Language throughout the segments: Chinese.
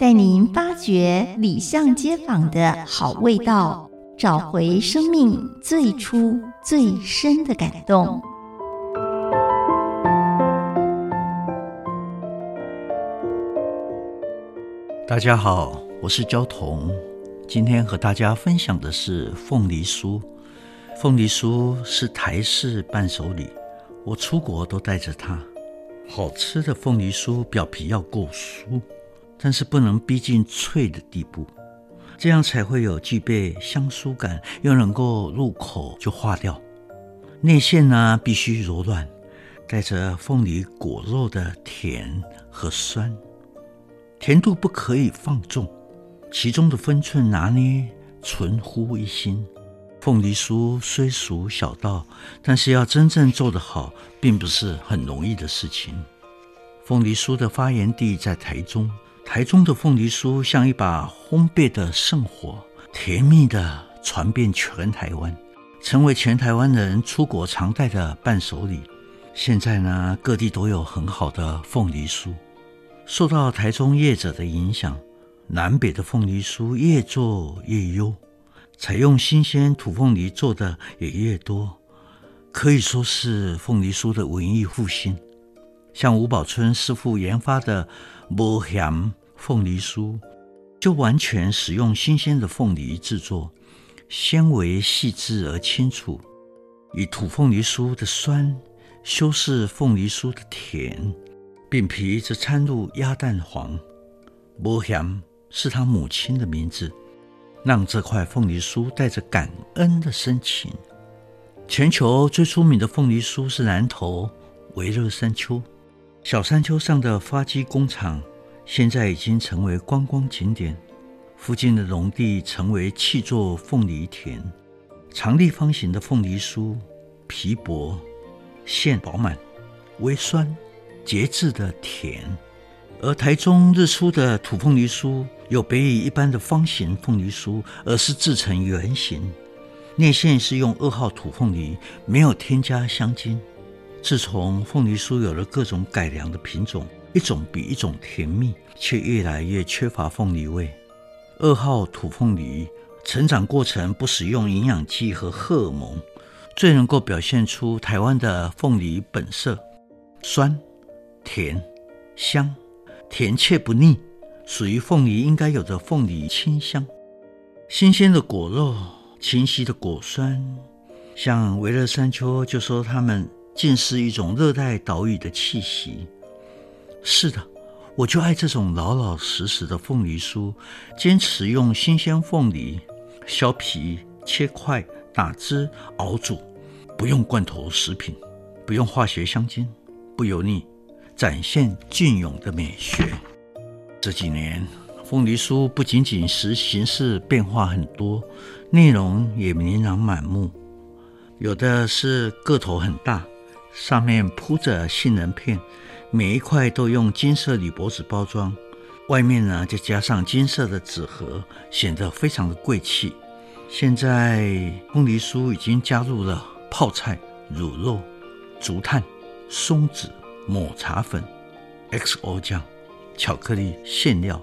带您发掘里巷街坊的好味道。找回生命最初最深的感动。大家好，我是焦桐，今天和大家分享的是凤梨酥。凤梨酥是台式伴手礼，我出国都带着它。好吃的凤梨酥表皮要够酥，但是不能逼近脆的地步。这样才会有具备香酥感，又能够入口就化掉。内馅呢，必须柔软，带着凤梨果肉的甜和酸，甜度不可以放纵，其中的分寸拿捏存乎一心。凤梨酥虽属小道，但是要真正做得好，并不是很容易的事情。凤梨酥的发源地在台中。台中的凤梨酥像一把烘焙的圣火，甜蜜地传遍全台湾，成为全台湾人出国常带的伴手礼。现在呢，各地都有很好的凤梨酥。受到台中业者的影响，南北的凤梨酥越做越优，采用新鲜土凤梨做的也越多，可以说是凤梨酥的文艺复兴。像吴宝春师傅研发的无咸凤梨酥，就完全使用新鲜的凤梨制作，纤维细致而清楚，以土凤梨酥的酸修饰凤梨酥的甜，饼皮则掺入鸭蛋黄。无咸是他母亲的名字，让这块凤梨酥带着感恩的深情。全球最出名的凤梨酥是南投微热山丘。小山丘上的发基工厂，现在已经成为观光景点。附近的农地成为契作凤梨田，长立方形的凤梨酥，皮薄，馅饱满，微酸，节制的甜。而台中日出的土凤梨酥，有别于一般的方形凤梨酥，而是制成圆形，内馅是用二号土凤梨，没有添加香精。自从凤梨酥有了各种改良的品种，一种比一种甜蜜，却越来越缺乏凤梨味。二号土凤梨成长过程不使用营养剂和荷尔蒙，最能够表现出台湾的凤梨本色：酸、甜、香，甜却不腻，属于凤梨应该有的凤梨清香。新鲜的果肉，清晰的果酸，像维勒山丘就说他们。竟是一种热带岛屿的气息。是的，我就爱这种老老实实的凤梨酥，坚持用新鲜凤梨削皮、切块、打汁、熬煮，不用罐头食品，不用化学香精，不油腻，展现隽永的美学。这几年，凤梨酥不仅仅是形式变化很多，内容也琳琅满目，有的是个头很大。上面铺着杏仁片，每一块都用金色铝箔纸包装，外面呢就加上金色的纸盒，显得非常的贵气。现在凤梨酥已经加入了泡菜、乳酪、竹炭、松子、抹茶粉、XO 酱、巧克力馅料，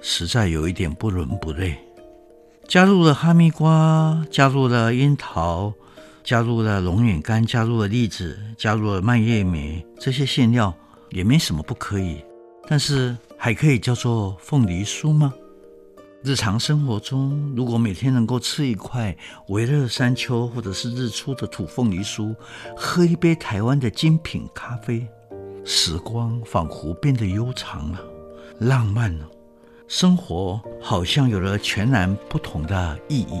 实在有一点不伦不类。加入了哈密瓜，加入了樱桃。加入了龙眼干，加入了栗子，加入了蔓越莓，这些馅料也没什么不可以。但是还可以叫做凤梨酥吗？日常生活中，如果每天能够吃一块微热山丘或者是日出的土凤梨酥，喝一杯台湾的精品咖啡，时光仿佛变得悠长了，浪漫了，生活好像有了全然不同的意义。